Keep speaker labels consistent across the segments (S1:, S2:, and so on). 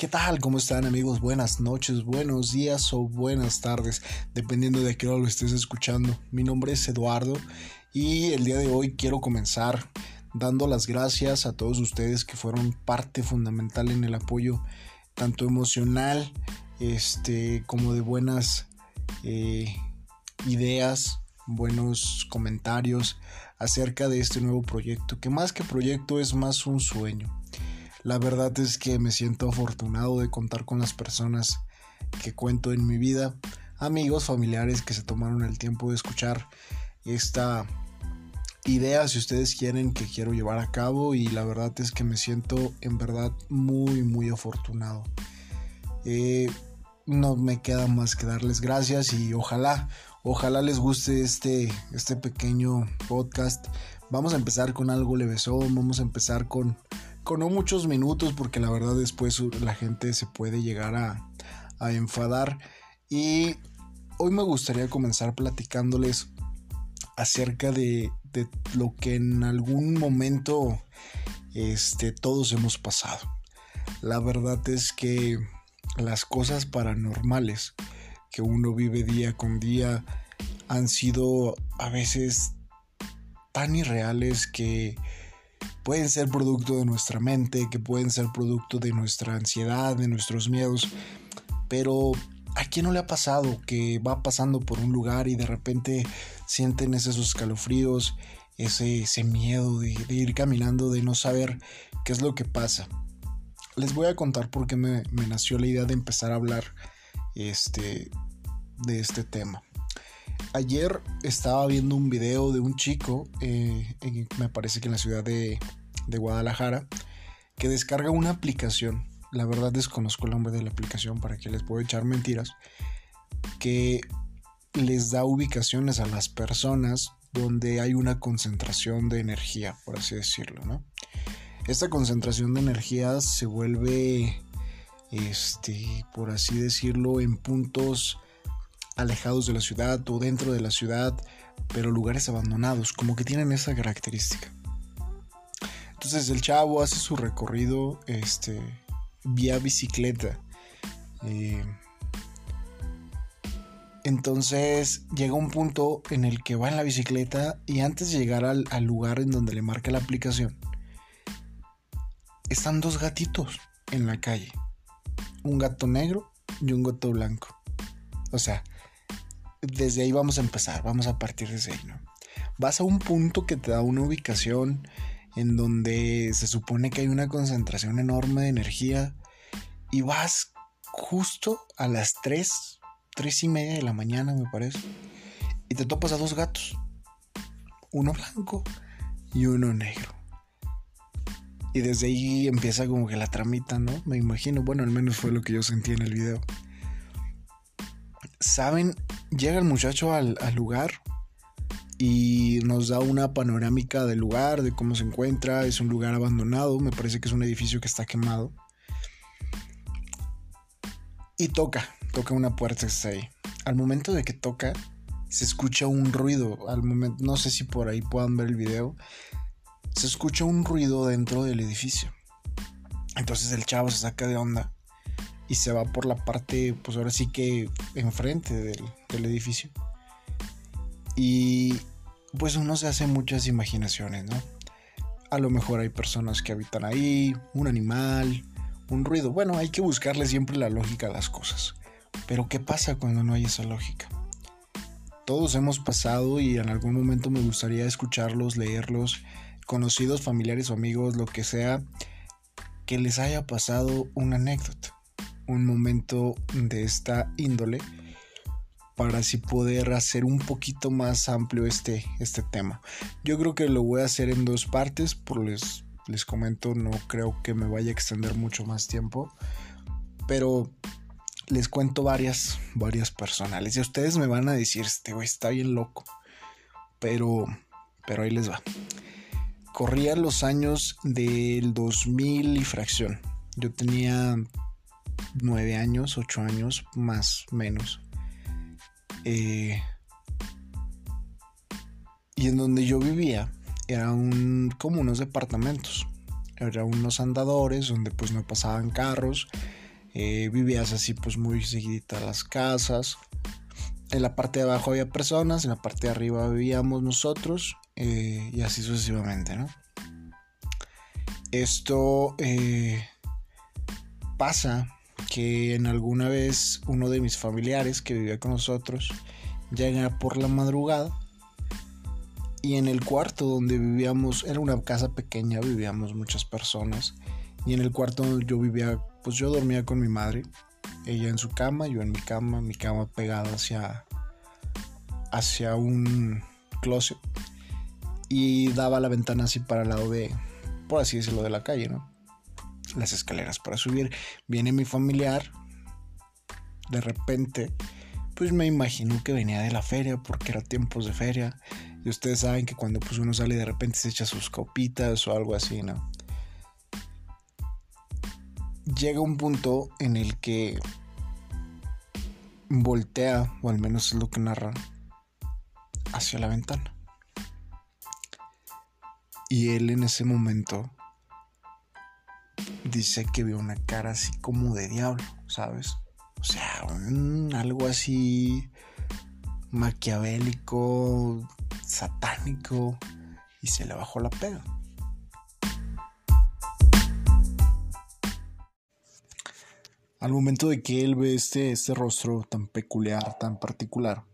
S1: ¿Qué tal? ¿Cómo están amigos? Buenas noches, buenos días o buenas tardes, dependiendo de qué hora lo estés escuchando. Mi nombre es Eduardo y el día de hoy quiero comenzar dando las gracias a todos ustedes que fueron parte fundamental en el apoyo tanto emocional este, como de buenas eh, ideas, buenos comentarios acerca de este nuevo proyecto, que más que proyecto es más un sueño la verdad es que me siento afortunado de contar con las personas que cuento en mi vida, amigos, familiares que se tomaron el tiempo de escuchar esta idea, si ustedes quieren, que quiero llevar a cabo y la verdad es que me siento en verdad muy, muy afortunado. Eh, no me queda más que darles gracias y ojalá, ojalá les guste este, este pequeño podcast. Vamos a empezar con algo levesón, vamos a empezar con con no muchos minutos porque la verdad después la gente se puede llegar a, enfadar y hoy me gustaría comenzar platicándoles acerca de, lo que en algún momento este, todos hemos pasado. La verdad es que las cosas paranormales que uno vive día con día han sido a veces tan irreales que pueden ser producto de nuestra mente, que pueden ser producto de nuestra ansiedad, de nuestros miedos, pero ¿a quién no le ha pasado que va pasando por un lugar y de repente sienten esos escalofríos, ese, ese miedo de, ir caminando, de no saber qué es lo que pasa? Les voy a contar por qué me, nació la idea de empezar a hablar este, de este tema. Ayer estaba viendo un video de un chico, eh, me parece que en la ciudad de, Guadalajara, que descarga una aplicación. La verdad desconozco el nombre de la aplicación para que les puedo echar mentiras. Que les da ubicaciones a las personas donde hay una concentración de energía, por así decirlo, ¿no? Esta concentración de energía se vuelve, este, por así decirlo, en puntos alejados de la ciudad o dentro de la ciudad, pero lugares abandonados, como que tienen esa característica. Entonces el chavo hace su recorrido este, vía bicicleta. Eh, entonces llega un punto en el que va en la bicicleta y antes de llegar al, al lugar en donde le marca la aplicación, están dos gatitos en la calle. Un gato negro y un gato blanco. O sea, desde ahí vamos a empezar, vamos a partir desde ahí, ¿no? Vas a un punto que te da una ubicación en donde se supone que hay una concentración enorme de energía y vas justo a las 3, 3 y media de la mañana me parece, y te topas a dos gatos, uno blanco y uno negro. Y desde ahí empieza como que la tramita, ¿no? Me imagino, bueno, al menos fue lo que yo sentí en el video. ¿Saben llega el muchacho al, lugar y nos da una panorámica del lugar, de cómo se encuentra. Es un lugar abandonado, me parece que es un edificio que está quemado. Y toca, toca una puerta que está ahí. Al momento de que toca, se escucha un ruido. Al momento, no sé si por ahí puedan ver el video. Se escucha un ruido dentro del edificio. Entonces el chavo se saca de onda y se va por la parte, pues ahora sí que enfrente del, edificio. Y pues uno se hace muchas imaginaciones, ¿no? A lo mejor hay personas que habitan ahí, un animal, un ruido. Bueno, hay que buscarle siempre la lógica a las cosas. Pero ¿qué pasa cuando no hay esa lógica? Todos hemos pasado y en algún momento me gustaría escucharlos, leerlos, conocidos, familiares o amigos, lo que sea, que les haya pasado una anécdota un momento de esta índole para así poder hacer un poquito más amplio este, este tema. Yo creo que lo voy a hacer en dos partes, por les, les comento, no creo que me vaya a extender mucho más tiempo, pero les cuento varias, varias personales y ustedes me van a decir, este güey está bien loco, pero, pero ahí les va. Corrían los años del 2000 y fracción. Yo tenía nueve años, ocho años, más menos. Eh, y en donde yo vivía era un, como unos departamentos. Eran unos andadores donde pues no pasaban carros. Eh, vivías así pues muy seguidita las casas. En la parte de abajo había personas, en la parte de arriba vivíamos nosotros eh, y así sucesivamente, ¿no? Esto pasa que en alguna vez uno de mis familiares que vivía con nosotros llega por la madrugada y en el cuarto donde vivíamos, era una casa pequeña, vivíamos muchas personas y en el cuarto donde yo vivía, pues yo dormía con mi madre, ella en su cama, yo en mi cama, mi cama pegada hacia hacia un closet y daba la ventana así para el lado de, por así decirlo, de la calle, ¿no? Las escaleras para subir. Viene mi familiar, de repente, pues me imagino que venía de la feria porque era tiempos de feria. Y ustedes saben que cuando pues uno sale de repente se echa sus copitas o algo así, ¿no? Llega un punto en el que voltea, o al menos es lo que narra, hacia la ventana. Y él en ese momento dice que vio una cara así como de diablo, ¿sabes? O sea, algo así maquiavélico, satánico, y se le bajó la pega. Al momento de que él ve este, este rostro tan peculiar, tan particular,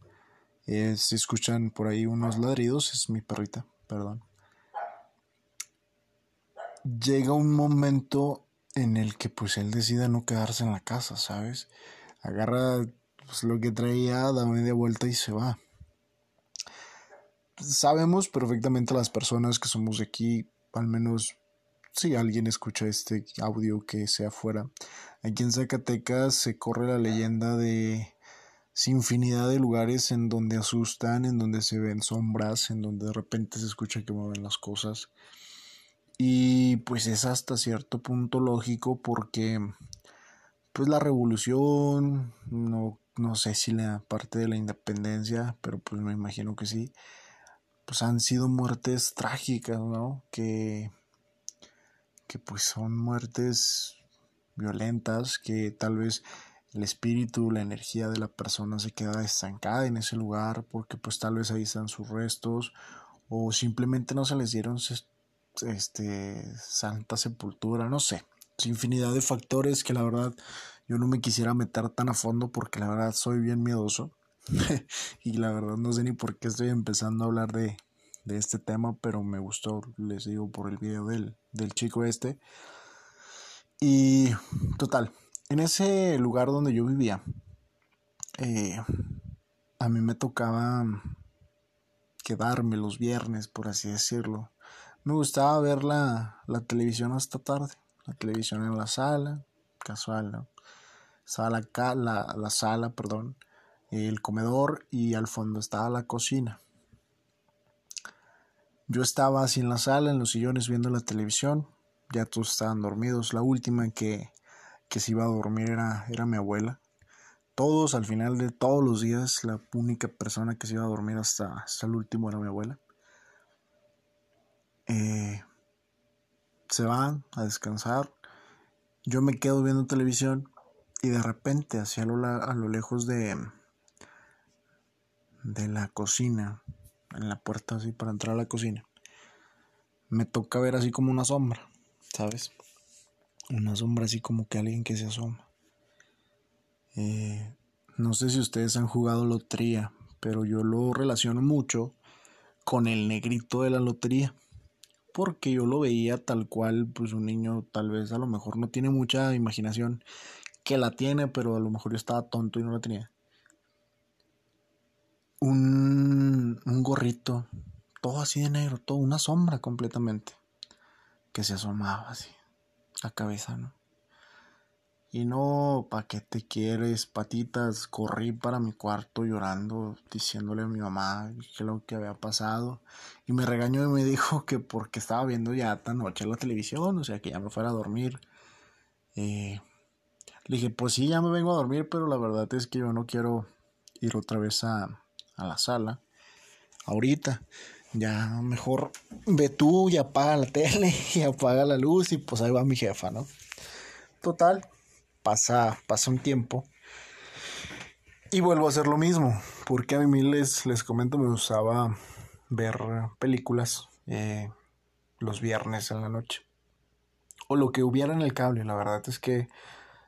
S1: eh, si escuchan por ahí unos ladridos, es mi perrita, perdón. Llega un momento en el que pues él decide no quedarse en la casa, ¿sabes? Agarra pues, lo que traía, da media vuelta y se va. Sabemos perfectamente las personas que somos aquí, al menos si alguien escucha este audio que sea fuera. Aquí en Zacatecas se corre la leyenda de infinidad de lugares en donde asustan, en donde se ven sombras, en donde de repente se escucha que mueven las cosas. Y pues es hasta cierto punto lógico porque pues la revolución, no, no sé si la parte de la independencia, pero pues me imagino que sí, pues han sido muertes trágicas, ¿no? Que, que pues son muertes violentas que tal vez el espíritu, la energía de la persona se queda estancada en ese lugar porque pues tal vez ahí están sus restos o simplemente no se les dieron este santa sepultura, no sé, infinidad de factores que la verdad yo no me quisiera meter tan a fondo porque la verdad soy bien miedoso y la verdad no sé ni por qué estoy empezando a hablar de, de este tema, pero me gustó, les digo, por el video del, del chico este. Y total, en ese lugar donde yo vivía, eh, a mí me tocaba quedarme los viernes, por así decirlo. Me gustaba ver la, televisión hasta tarde, la televisión en la sala, casual, ¿no? Estaba la, la, la sala, perdón, el comedor y al fondo estaba la cocina. Yo estaba así en la sala, en los sillones viendo la televisión, ya todos estaban dormidos. La última que, que se iba a dormir era, era mi abuela. Todos, al final de todos los días, la única persona que se iba a dormir hasta, hasta el último era mi abuela. Eh, se van a descansar. Yo me quedo viendo televisión y de repente, hacia lo, a lo lejos de, de la cocina, en la puerta así para entrar a la cocina, me toca ver así como una sombra, ¿sabes? una sombra así como que alguien que se asoma. Eh, no sé si ustedes han jugado lotería, pero yo lo relaciono mucho con el negrito de la lotería. Porque yo lo veía tal cual, pues un niño tal vez a lo mejor no tiene mucha imaginación, que la tiene, pero a lo mejor yo estaba tonto y no la tenía. Un, un gorrito, todo así de negro, todo una sombra completamente, que se asomaba así la cabeza, ¿no? Y no, ¿pa' qué te quieres, patitas? Corrí para mi cuarto llorando, diciéndole a mi mamá qué lo que había pasado. Y me regañó y me dijo que porque estaba viendo ya tan noche la televisión, o sea, que ya me fuera a dormir. Eh, le dije, pues sí, ya me vengo a dormir, pero la verdad es que yo no quiero ir otra vez a, a la sala. Ahorita ya mejor ve tú y apaga la tele y apaga la luz y pues ahí va mi jefa, ¿no? Total, pasa, pasa un tiempo y vuelvo a hacer lo mismo, porque a mí les, les comento, me gustaba ver películas eh, los viernes en la noche. O lo que hubiera en el cable, la verdad es que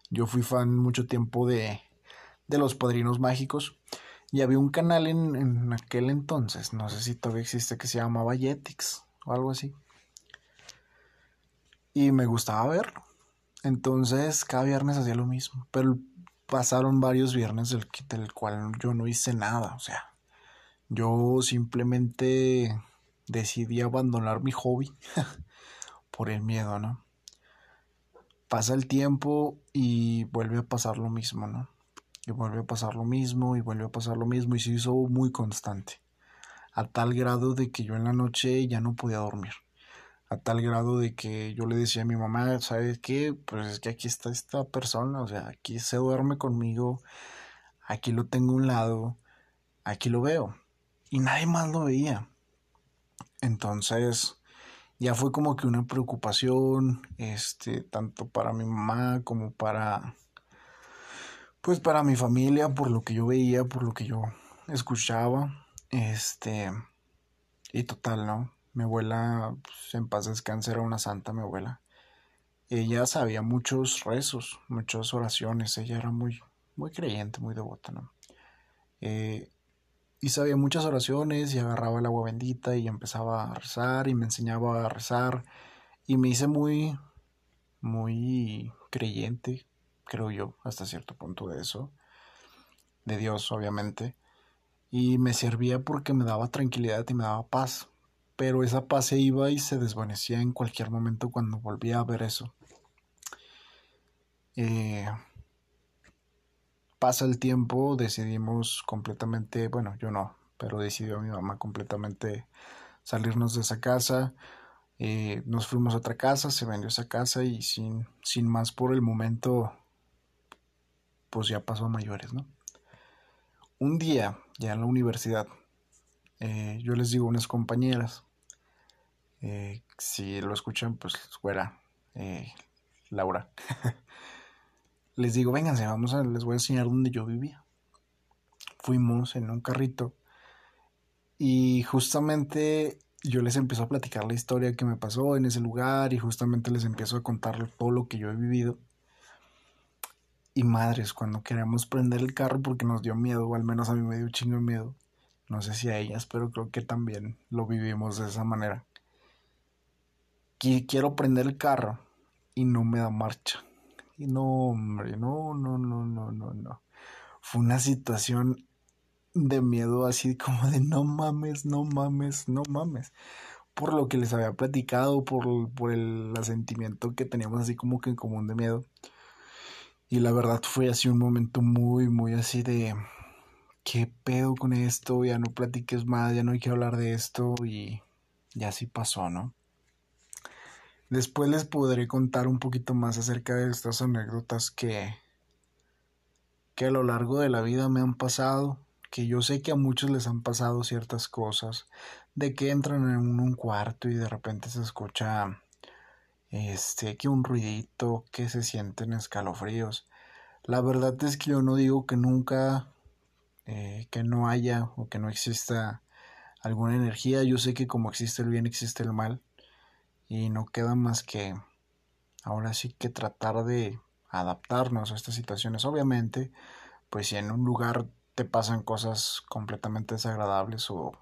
S1: yo fui fan mucho tiempo de, de Los Padrinos Mágicos. Y había un canal en, en aquel entonces, no sé si todavía existe, que se llamaba Jetix o algo así. Y me gustaba verlo. Entonces cada viernes hacía lo mismo. Pero pasaron varios viernes del, del cual yo no hice nada. O sea, yo simplemente decidí abandonar mi hobby por el miedo, ¿no? Pasa el tiempo y vuelve a pasar lo mismo, ¿no? Y vuelve a pasar lo mismo y vuelve a pasar lo mismo y se hizo muy constante. A tal grado de que yo en la noche ya no podía dormir a tal grado de que yo le decía a mi mamá, ¿sabes qué? Pues es que aquí está esta persona, o sea, aquí se duerme conmigo, aquí lo tengo a un lado, aquí lo veo. Y nadie más lo veía. Entonces, ya fue como que una preocupación, este, tanto para mi mamá como para, pues para mi familia, por lo que yo veía, por lo que yo escuchaba, este, y total, ¿no? Mi abuela, pues, en paz descanse, era una santa, mi abuela. Ella sabía muchos rezos, muchas oraciones. Ella era muy, muy creyente, muy devota, ¿no? Eh, y sabía muchas oraciones y agarraba el agua bendita y empezaba a rezar y me enseñaba a rezar. Y me hice muy, muy creyente, creo yo, hasta cierto punto de eso. De Dios, obviamente. Y me servía porque me daba tranquilidad y me daba paz pero esa paz se iba y se desvanecía en cualquier momento cuando volvía a ver eso. Eh, pasa el tiempo, decidimos completamente, bueno, yo no, pero decidió mi mamá completamente salirnos de esa casa. Eh, nos fuimos a otra casa, se vendió esa casa y sin, sin más por el momento, pues ya pasó a mayores, ¿no? Un día, ya en la universidad, eh, yo les digo a unas compañeras, eh, si lo escuchan, pues fuera, eh, Laura. les digo, vénganse, vamos a, les voy a enseñar dónde yo vivía. Fuimos en un carrito y justamente yo les empiezo a platicar la historia que me pasó en ese lugar y justamente les empiezo a contar todo lo que yo he vivido. Y madres, cuando queremos prender el carro porque nos dio miedo, o al menos a mí me dio chingo de miedo. No sé si a ellas, pero creo que también lo vivimos de esa manera quiero prender el carro y no me da marcha. Y no, hombre, no, no, no, no, no, no. Fue una situación de miedo así como de no mames, no mames, no mames. Por lo que les había platicado, por, por el sentimiento que teníamos así como que en común de miedo. Y la verdad fue así un momento muy, muy así de... ¿Qué pedo con esto? Ya no platiques más, ya no hay que hablar de esto y ya así pasó, ¿no? Después les podré contar un poquito más acerca de estas anécdotas que, que a lo largo de la vida me han pasado, que yo sé que a muchos les han pasado ciertas cosas, de que entran en un cuarto y de repente se escucha este que un ruidito, que se sienten escalofríos. La verdad es que yo no digo que nunca eh, que no haya o que no exista alguna energía. Yo sé que como existe el bien existe el mal y no queda más que ahora sí que tratar de adaptarnos a estas situaciones. Obviamente, pues si en un lugar te pasan cosas completamente desagradables o,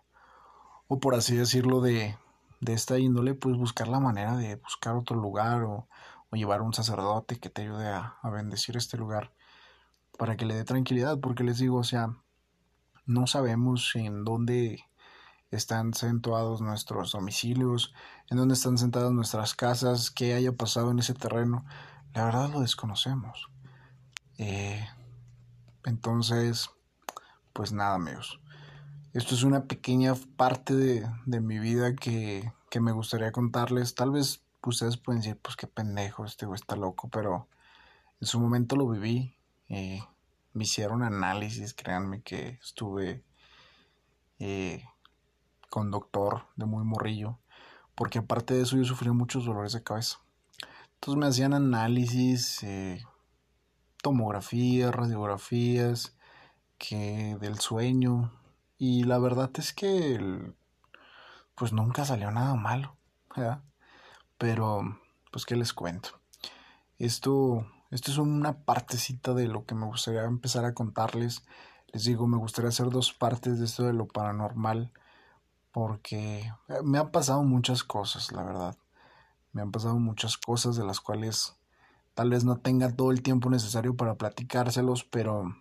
S1: o por así decirlo de, de esta índole, pues buscar la manera de buscar otro lugar o, o llevar un sacerdote que te ayude a, a bendecir este lugar para que le dé tranquilidad, porque les digo, o sea, no sabemos en dónde están centrados nuestros domicilios, en dónde están sentadas nuestras casas, qué haya pasado en ese terreno. La verdad lo desconocemos. Eh, entonces, pues nada, amigos. Esto es una pequeña parte de, de mi vida que, que, me gustaría contarles. Tal vez ustedes pueden decir, pues qué pendejo, este güey está loco, pero en su momento lo viví. Eh, me hicieron análisis, créanme que estuve eh, con doctor de muy morrillo, porque aparte de eso yo sufría muchos dolores de cabeza. Entonces me hacían análisis, eh, tomografías, radiografías, que del sueño. Y la verdad es que pues nunca salió nada malo. Pero, pues, ¿qué les cuento? Esto, esto es una partecita de lo que me gustaría empezar a contarles. Les digo, me gustaría hacer dos partes de esto de lo paranormal. Porque me han pasado muchas cosas, la verdad. Me han pasado muchas cosas de las cuales tal vez no tenga todo el tiempo necesario para platicárselos, pero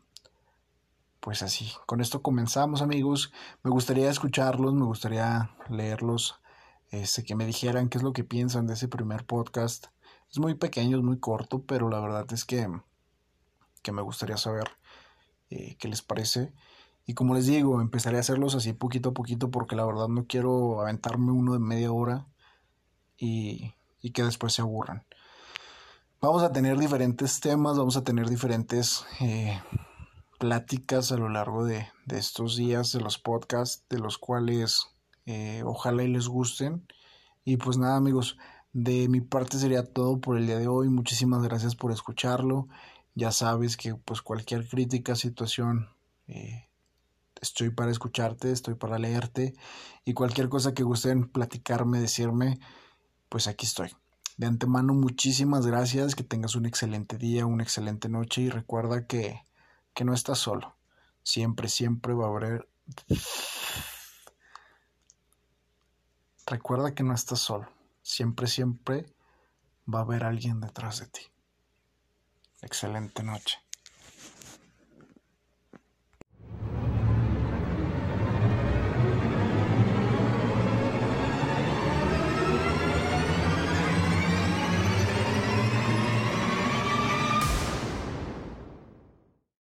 S1: pues así, con esto comenzamos amigos. Me gustaría escucharlos, me gustaría leerlos, este, que me dijeran qué es lo que piensan de ese primer podcast. Es muy pequeño, es muy corto, pero la verdad es que, que me gustaría saber eh, qué les parece. Y como les digo, empezaré a hacerlos así poquito a poquito porque la verdad no quiero aventarme uno de media hora y, y que después se aburran. Vamos a tener diferentes temas, vamos a tener diferentes eh, pláticas a lo largo de, estos días de los podcasts, de los cuales eh, ojalá y les gusten. Y pues nada amigos, de mi parte sería todo por el día de hoy. Muchísimas gracias por escucharlo. Ya sabes que pues cualquier crítica, situación, eh, estoy para escucharte, estoy para leerte. Y cualquier cosa que gusten platicarme, decirme, pues aquí estoy. De antemano, muchísimas gracias, que tengas un excelente día, una excelente noche y recuerda que que no estás solo. Siempre, siempre va a haber... Recuerda que no estás solo. Siempre, siempre va a haber alguien detrás de ti. Excelente noche.